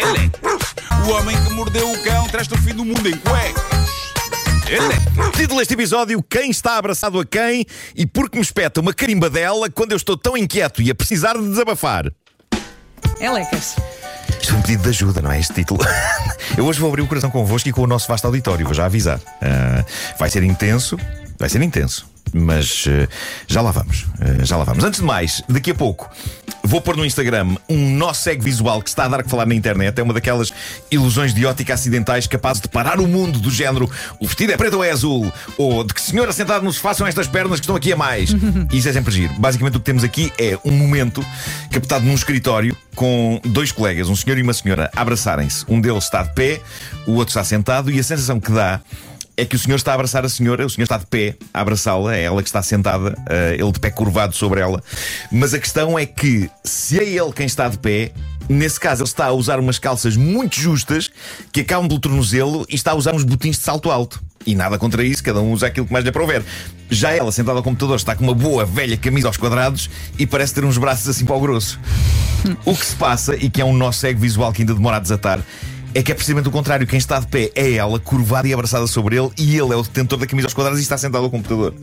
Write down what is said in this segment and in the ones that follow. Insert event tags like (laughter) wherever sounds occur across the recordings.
Elecas. O homem que mordeu o cão traz-te o fim do mundo em cuecas. Elecas. Título deste episódio: Quem está abraçado a quem e por que me espeta uma carimbadela quando eu estou tão inquieto e a precisar de desabafar? Elecas. Isto é um pedido de ajuda, não é? Este título. (laughs) Eu hoje vou abrir o coração convosco e com o nosso vasto auditório, vou já avisar. Ah, vai ser intenso, vai ser intenso. Mas eh, já lá vamos, eh, já lá vamos. Antes de mais, daqui a pouco vou pôr no Instagram um nó cego visual que está a dar que falar na internet. É uma daquelas ilusões de ótica acidentais capazes de parar o mundo, do género o vestido é preto ou é azul, ou de que senhora sentada no sofá são estas pernas que estão aqui a mais. (laughs) Isso é sempre giro. Basicamente o que temos aqui é um momento captado num escritório com dois colegas, um senhor e uma senhora, a abraçarem-se. Um deles está de pé, o outro está sentado, e a sensação que dá é que o senhor está a abraçar a senhora, o senhor está de pé a abraçá-la, é ela que está sentada, eh, ele de pé curvado sobre ela. Mas a questão é que, se é ele quem está de pé, nesse caso ele está a usar umas calças muito justas que acabam pelo tornozelo e está a usar uns botins de salto alto. E nada contra isso, cada um usa aquilo que mais lhe aprouver. Já ela, sentada ao computador, está com uma boa velha camisa aos quadrados e parece ter uns braços assim para o grosso. O que se passa, e que é um nó cego visual que ainda demora a desatar, é que é precisamente o contrário. Quem está de pé é ela, curvada e abraçada sobre ele, e ele é o detentor da camisa aos quadrados e está sentado ao computador.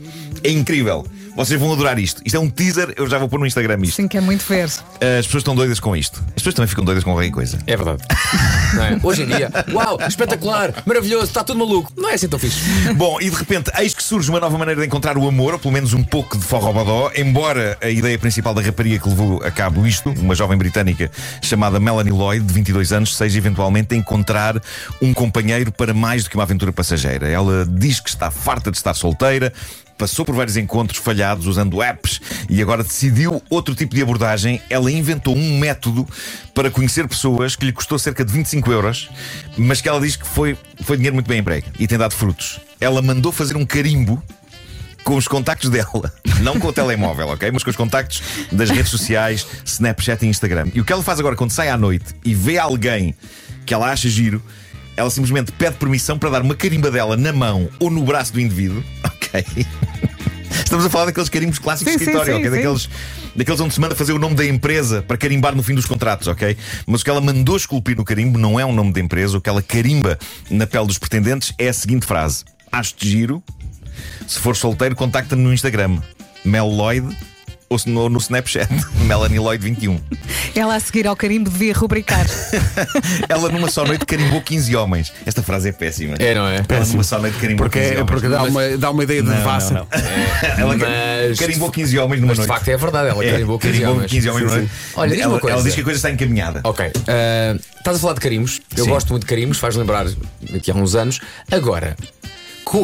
É incrível. Vocês vão adorar isto. Isto é um teaser, eu já vou pôr no Instagram isto. Sim, que é muito ver. As pessoas estão doidas com isto. As pessoas também ficam doidas com qualquer coisa. É verdade. (laughs) Não é? Hoje em dia, uau, espetacular, maravilhoso, está tudo maluco. Não é assim tão fixe. Bom, e de repente, eis surge uma nova maneira de encontrar o amor, ou pelo menos um pouco de forrobodó, embora a ideia principal da rapariga que levou a cabo isto, uma jovem britânica chamada Melanie Lloyd, de 22 anos, seja eventualmente encontrar um companheiro para mais do que uma aventura passageira. Ela diz que está farta de estar solteira, passou por vários encontros falhados usando apps e agora decidiu outro tipo de abordagem. Ela inventou um método para conhecer pessoas que lhe custou cerca de 25 euros, mas que ela diz que foi, foi dinheiro muito bem emprego e tem dado frutos. Ela mandou fazer um carimbo com os contactos dela, (laughs) não com o telemóvel, ok? Mas com os contactos das redes sociais, Snapchat e Instagram. E o que ela faz agora quando sai à noite e vê alguém que ela acha giro, ela simplesmente pede permissão para dar uma carimba dela na mão ou no braço do indivíduo, (laughs) ok? Estamos a falar daqueles carimbos clássicos Sim, de escritório, sim, sim. Daqueles, daqueles onde se manda fazer o nome da empresa para carimbar no fim dos contratos, ok? Mas o que ela mandou esculpir no carimbo não é um nome da empresa, o que ela carimba na pele dos pretendentes é a seguinte frase: Acho-te giro. Se for solteiro, contacta-me no Instagram. Mel Lloyd ou se no, no Snapchat, (laughs) Melanie Lloyd 21. Ela a seguir ao carimbo devia rubricar. (laughs) Ela numa só noite carimbou 15 homens. Esta frase é péssima. É, não é? Ela numa só noite carimbou Porque, 15 é, homens. porque dá, uma, dá uma ideia de Não, devassa. não, não. Ela Mas- carimbou 15 homens numa Mas de noite. facto é verdade, ela É, carimbou 15 carimbou homens. 15 homens numa Sim, noite. sim. Olha, diz ela, uma coisa. ela diz que a coisa está encaminhada. Ok, ah, estás a falar de carimbos. Eu Sim. gosto muito de carimbos, faz lembrar daqui a uns anos. Agora,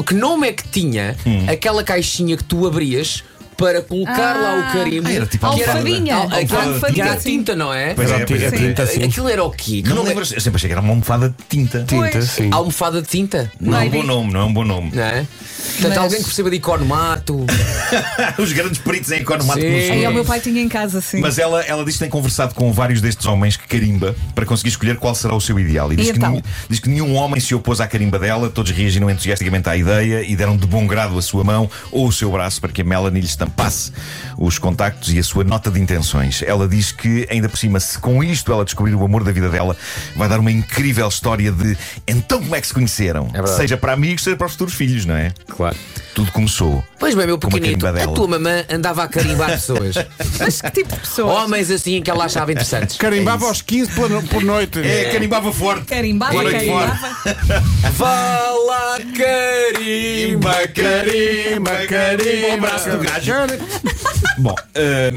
que nome é que tinha Hum. aquela caixinha que tu abrias para colocar lá o carimbo? Ah, era tipo que almofadinha. Al- aquela- que era a sim. tinta, não é? Pois é, pois é, é. tinta, sim. Aquilo era o quê? Que Não nome é- lembro, eu sempre achei que era uma almofada de tinta. Tinta, Pois. sim. Almofada de tinta? Não é um bom nome, não é um bom nome. Não é? Portanto, Mas- alguém que perceba de economato. (laughs) Os grandes peritos em economato Sim. que nos Aí falam. o meu pai tinha em casa, assim. Mas ela, ela diz que tem conversado com vários destes homens que carimba para conseguir escolher qual será o seu ideal. E diz, E que, então? nenhum, diz que nenhum homem se opôs à carimba dela, todos reagiram entusiasticamente à ideia e deram de bom grado a sua mão ou o seu braço para que a Melanie lhe estampasse os contactos e a sua nota de intenções. Ela diz que, ainda por cima, se com isto ela descobrir o amor da vida dela, vai dar uma incrível história de então como é que se conheceram? verdade. seja para amigos, seja para os futuros filhos, não é? Claro. Tudo começou. Pois bem, meu pequenito, a tua mamã andava a carimbar pessoas. (laughs) Mas que tipo de pessoas? Homens assim que ela achava interessantes. Carimbava aos 15 por, por noite. É, carimbava forte. Carimbava, Boa noite carimbava. (laughs) Fala carimba, carimba, carimba. braço do gajo. (laughs) Bom, eh,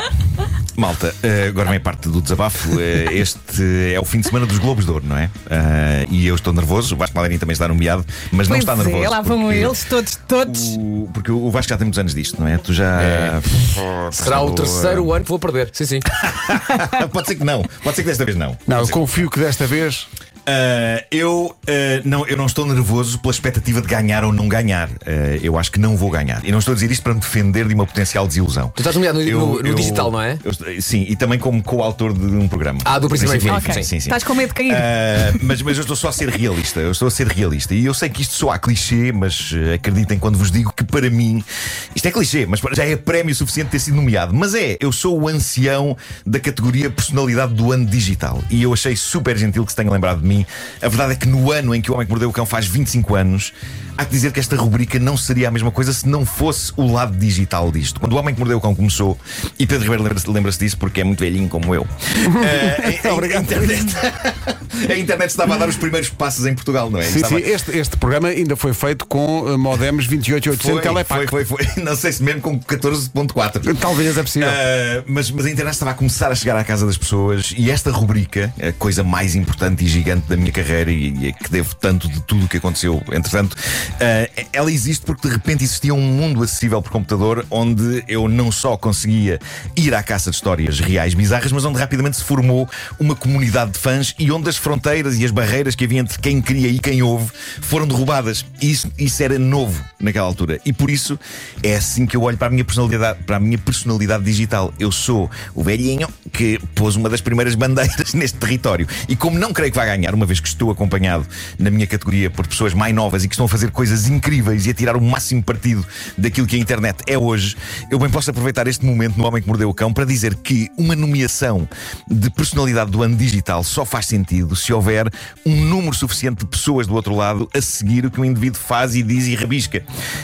Malta, eh, agora vem a parte do desabafo. Eh, Este é o fim de semana dos Globos de Ouro, não é? Ah, e eu estou nervoso. O Vasco Palmeirinho também está nomeado, mas não Pois está é, nervoso. lá vão porque eles, todos, todos. o- porque o Vasco já tem muitos anos disto, não é? Tu já. É. Oh, Será o terceiro ano que vou perder. Sim, sim. (laughs) Pode ser que não. Pode ser que desta vez não. Não, eu confio que desta vez. Ah, eu, ah, não, eu não estou nervoso pela expectativa de ganhar ou não ganhar. Ah, eu acho que não vou ganhar. E não estou a dizer isto para me defender de uma potencial desilusão. Tu estás nomeado no- Eu- no- no eu- digital, não é? eu- sim, e também como co-autor de um programa. Ah, do Príncipe Sim, Infinito, sim, sim. sim. Estás com medo de cair? Mas, mas eu estou só a ser realista. Eu estou a ser realista. E eu sei que isto soa clichê, mas acreditem quando vos digo que para mim isto é clichê, mas já é prémio suficiente ter sido nomeado. Mas é, eu sou o ancião da categoria personalidade do ano digital. E eu achei super gentil que se tenha lembrado de mim. A verdade é que no ano em que o Homem que Mordeu o Cão faz 25 anos, há que dizer que esta rubrica não seria a mesma coisa se não fosse o lado digital disto. Quando o Homem que Mordeu o Cão começou, e Pedro Ribeiro lembra-se lembra-se disso porque é muito velhinho como eu. (laughs) eh, a- a- a internet- a internet estava a dar os primeiros passos em Portugal, não é? Sim, Estava- sim, este, este programa ainda foi feito com eh, modems 28800 foi, Telepac. foi, foi, foi. Não sei se mesmo com 14.4. Talvez é possível. Uh, mas, mas a internet estava a começar a chegar à casa das pessoas e esta rubrica, a coisa mais importante e gigante da minha carreira e, e a que devo tanto de tudo o que aconteceu, entretanto, uh, ela existe porque de repente existia um mundo acessível por computador onde eu não só conseguia ir à caça de histórias reais bizarras, mas onde rapidamente se formou uma comunidade de fãs e onde as fronteiras e as barreiras que havia entre quem queria e quem ouve foram derrubadas. E isso, isso era novo naquela altura. E por isso é assim que eu olho para a minha personalidade, para a minha personalidade digital. Eu sou o velhinho que pôs uma das primeiras bandeiras (laughs) neste território. E como não creio que vai ganhar, uma vez que estou acompanhado na minha categoria por pessoas mais novas e que estão a fazer coisas incríveis e a tirar o máximo partido daquilo que a internet é hoje, eu bem posso aproveitar este momento no Homem que Mordeu o Cão para dizer que uma nomeação de personalidade do ano digital só faz sentido se houver um número suficiente de pessoas do outro lado a seguir o que o indivíduo faz e diz e rabisca.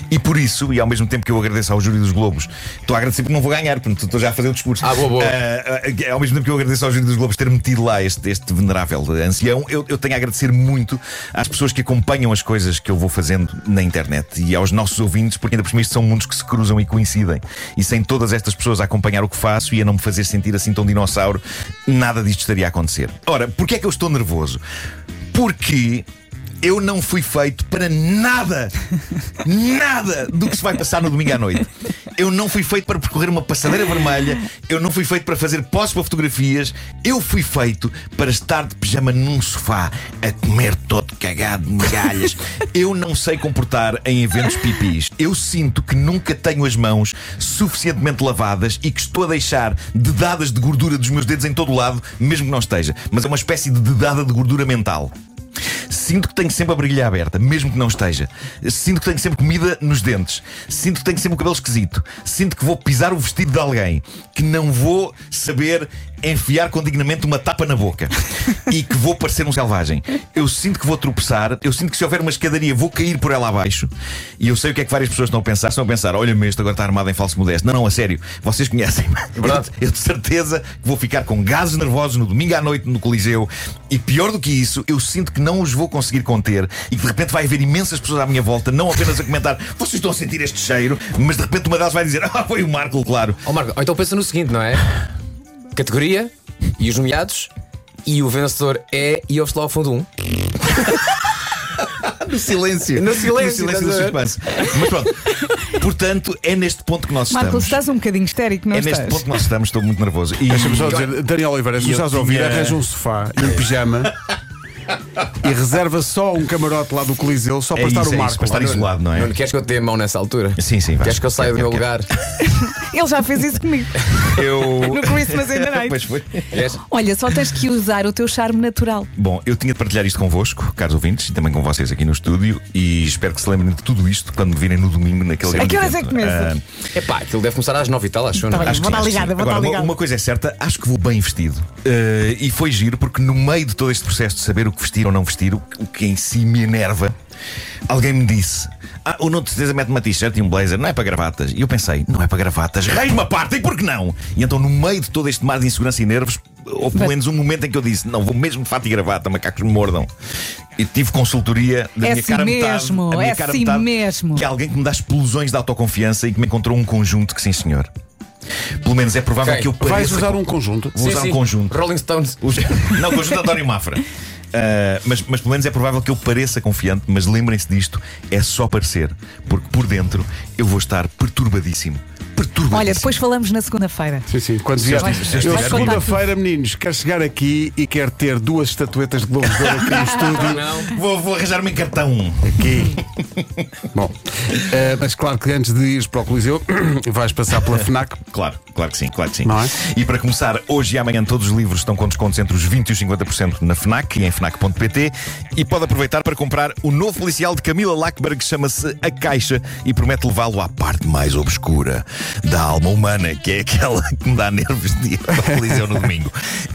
E por isso, e ao mesmo tempo que eu agradeço ao Júri dos Globos, estou a agradecer porque não vou ganhar, portanto estou já a fazer o discurso. Ah, boa, boa. Ah, ao mesmo tempo que eu agradeço ao Júri dos Globos ter metido lá este, este venerável ancião, eu, eu tenho a agradecer muito às pessoas que acompanham as coisas que eu vou fazendo na internet e aos nossos ouvintes, porque ainda por cima isto são mundos que se cruzam e coincidem. E sem todas estas pessoas a acompanhar o que faço e a não me fazer sentir assim tão dinossauro, nada disto estaria a acontecer. Ora, porquê é que eu estou nervoso? Porque eu não fui feito para nada, nada do que se vai passar no domingo à noite. Eu não fui feito para percorrer uma passadeira vermelha, eu não fui feito para fazer poses para fotografias, eu fui feito para estar de pijama num sofá a comer todo cagado de migalhas. Eu não sei comportar em eventos pipis. Eu sinto que nunca tenho as mãos suficientemente lavadas e que estou a deixar dedadas de gordura dos meus dedos em todo o lado, mesmo que não esteja. Mas é uma espécie de dedada de gordura mental. Sinto que tenho sempre a brilha aberta, mesmo que não esteja. Sinto que tenho sempre comida nos dentes. Sinto que tenho sempre o cabelo esquisito. Sinto que vou pisar o vestido de alguém. Que não vou saber enfiar com dignamente uma tapa na boca. E que vou parecer um selvagem. Eu sinto que vou tropeçar. Eu sinto que se houver uma escadaria vou cair por ela abaixo. E eu sei o que é que várias pessoas estão a pensar. Estão a pensar: olha-me, este agora está armado em falso modesto. Não, não, a sério. Vocês conhecem-me. verdade. Eu de certeza que vou ficar com gases nervosos no domingo à noite no Coliseu. E pior do que isso, eu sinto que não os vou conseguir conter e que de repente vai haver imensas pessoas à minha volta, não apenas a comentar, vocês estão a sentir este cheiro, mas de repente uma delas vai dizer, ah, foi o Marco, claro. Ó Marco, então pensa no seguinte, não é? Categoria e os nomeados e o vencedor é e ouve-se lá ao fundo um. (laughs) No silêncio. No silêncio, no silêncio do suspense. Mas pronto. Portanto, é neste ponto que nós Marcos, estamos. estás um bocadinho histérico, não É neste estás? ponto que nós estamos, estou muito nervoso. E Deixa-me só dizer, Daniel Oliveira, se estás a ouvir, tinha- arranja um sofá e um pijama e reserva só um camarote lá do Coliseu só para é estar isso, o é Marco. isso, para estar isolado, não é? Não queres que eu te dê a mão nessa altura? Sim, sim, vai. Queres que eu saia do meu lugar? (laughs) Ele já fez isso comigo. Eu. No Christmas in the (laughs) Night. Pois foi. Queres? Olha, só tens que usar o teu charme natural. Bom, eu tinha de partilhar isto convosco, caros ouvintes, e também com vocês aqui no estúdio, e espero que se lembrem de tudo isto quando me virem no domingo naquele A que horas é que começa? Ah, Epá, aquilo deve começar às nove e tal, acho, Tá não? bem. Acho que Vou sim, dar acho que ligada, vou Agora, dar uma, ligada. uma coisa é certa, acho que vou bem vestido. Eh, e foi giro porque no meio de todo este processo de saber o que vestir ou não vestir, o que em si me enerva, alguém me disse: Ah, o não de certeza mete uma t-shirt e um blazer, não é para gravatas. E eu pensei: não é para gravatas, reis uma parte, e por que não? E então, no meio de todo este mar de insegurança e nervos, houve pelo menos um momento em que eu disse: não, vou mesmo de fato e gravata, macacos me mordam. E tive consultoria da É minha assim cara metade, mesmo, a minha é cara assim metade, mesmo. Que é alguém que me dá explosões de autoconfiança e que me encontrou um conjunto que sim, senhor. Pelo menos é provável Ok. que eu pareça. Vais usar um conjunto. Vou usar um conjunto. Rolling Stones. Os- Não, conjunto António Mafra. (laughs) Ah, mas, mas pelo menos é provável que eu pareça confiante, mas lembrem-se disto, é só parecer, porque por dentro eu vou estar perturbadíssimo. Perturbadíssimo. Olha, depois falamos na segunda-feira. Sim, sim. Quando vier. eu segunda-feira, meninos, quero chegar aqui e quero ter duas estatuetas de Globos de Ouro aqui no (laughs) estúdio. Não. Vou, vou arranjar-me em cartão. Aqui. (laughs) Bom, eh, mas claro que antes de ires para o Coliseu, (coughs) vais passar pela FNAC. Claro, claro que sim, claro que sim. Não é? E para começar, hoje e amanhã todos os livros estão com descontos entre os 20% e os 50% na FNAC e em FNAC.pt e pode aproveitar para comprar o novo policial de Camila Lackberg que chama-se A Caixa e promete levá-lo à parte mais obscura da alma humana, que é aquela que me dá nervos de ir para o Coliseu no domingo.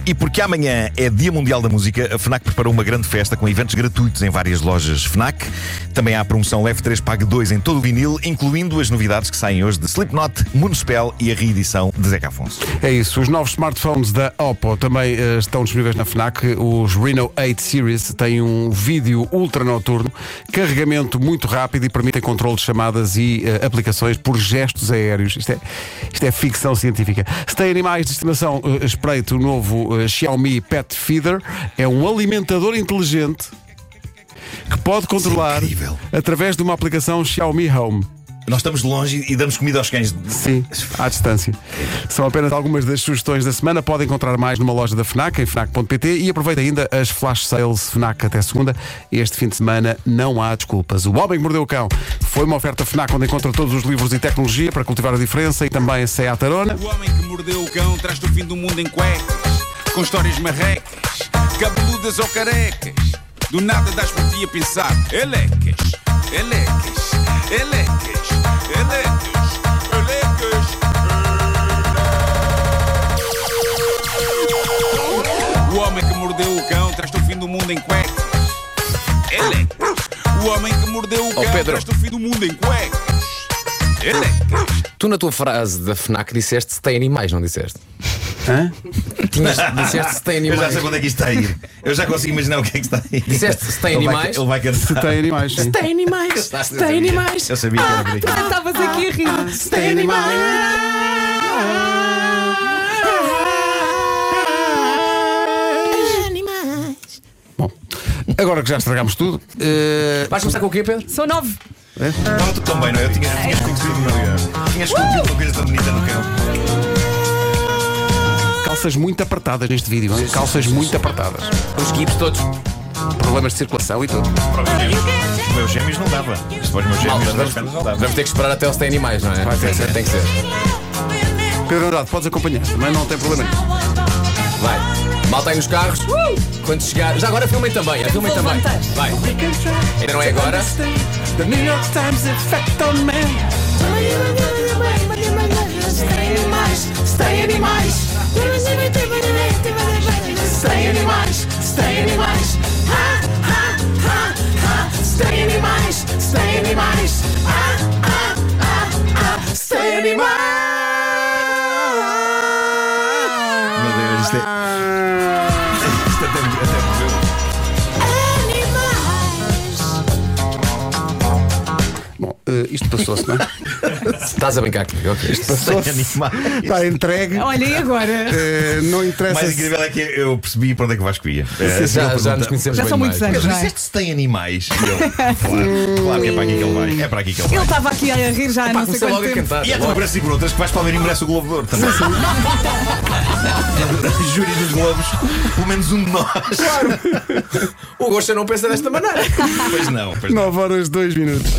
E porque amanhã é Dia Mundial da Música, a FNAC preparou uma grande festa com eventos gratuitos em várias lojas FNAC. Também há a promoção Leve 3 Pague 2 em todo o vinil, incluindo as novidades que saem hoje de Slipknot, Municipal e a reedição de Zeca Afonso. É isso, os novos smartphones da Oppo também eh, estão disponíveis na FNAC. Os Reno 8 Series têm um vídeo ultra noturno, carregamento muito rápido e permitem controle de chamadas e eh, aplicações por gestos aéreos. Isto é, isto é ficção científica. Se tem animais de estimação, eh, espreite o novo eh, Xiaomi Pet Feeder. É um alimentador inteligente que pode controlar incrível. através de uma aplicação Xiaomi Home. Nós estamos longe e damos comida aos cães. Sim, à distância. São apenas algumas das sugestões da semana. Podem encontrar mais numa loja da FNAC, em FNAC.pt e aproveita ainda as flash sales FNAC até segunda. Este fim de semana não há desculpas. O Homem que Mordeu o Cão foi uma oferta FNAC onde encontra todos os livros e tecnologia para cultivar a diferença e também a Seat Arona. O homem que mordeu o cão traz-te o fim do mundo em cuecas, com histórias marrecas, cabeludas ou carecas. Do nada das por ti a pensar, elecas, elecas, elecas, elecas, elecas. O homem que mordeu o cão traz-te o fim do mundo em cuecas. Elecas. O homem que mordeu o cão Pedro. traz-te o fim do mundo em cuecas. Elecas. Tu, na tua frase da FNAC, disseste se tem animais, não disseste? Hã? Tinhas, (laughs) disseste se tem Eu já animais. sei quando é que isto está a ir. Eu já consigo imaginar o que é que está a ir. Disseste se tem Ele vai- animais? Ele vai Se tem animais. sim. Tem animais! Se tem animais! Eu sabia que era por aqui. Ah, Estavas aqui a rir. Se tem animais! Bom, agora que já estragámos tudo, eh, Vais começar com o quê, Pedro? São nove. Estava tudo tão bem, não é? Eu tinha, tinha esculpido uma, tinha esculpido uma coisa tão bonita no cão. Calças muito apertadas neste vídeo. hein? Calças muito apertadas. Os gips todos. Problemas de circulação e tudo. Os meus gêmeos. Não dava. Se for os meus gêmeos, Malta, pernas não dava. vamos ter que esperar até se tem animais, não é? Vai ter que ser. Tem que ser. Pedro Andrade, podes acompanhar, também não tem problema nenhum. Vai. Malta aí nos carros. Quando chegar. Já agora filmem também. é, Filmem também. Vai. Ainda não é agora? The New York Times effect on man. Stay animais, stay animais. Stay animais, stay animais. Ha, ha, ha, ha. Stay animais, stay animais. Ah, ah, ah, ah. Stay animais. Meu Deus, isto é. Isto até, até morreu. Bom, eh, isto passou-se, não é? (laughs) Estás a brincar comigo, ok. Sem animais. Está entregue. Olha, e agora? Eh, não O interessa. mais se- incrível é que eu percebi para onde é que o Vasco ia. Eh, Já, ele já nos conhecemos Já bem são muitos mais. anos, Pedro, não é? disseste se tem animais? E eu, claro, claro que é para aqui que ele vai. É para aqui que ele Ele vai. estava aqui a rir já há Pá, não sei comecei quanto logo a tempo. cantar. E é também por assim por outras que vais para ver e merece o Globo de Ouro também. (laughs) Júri dos Globos, pelo menos um de nós. (laughs) O Gosta não pensa desta maneira. Pois não, pois não. 9 horas 2 minutos.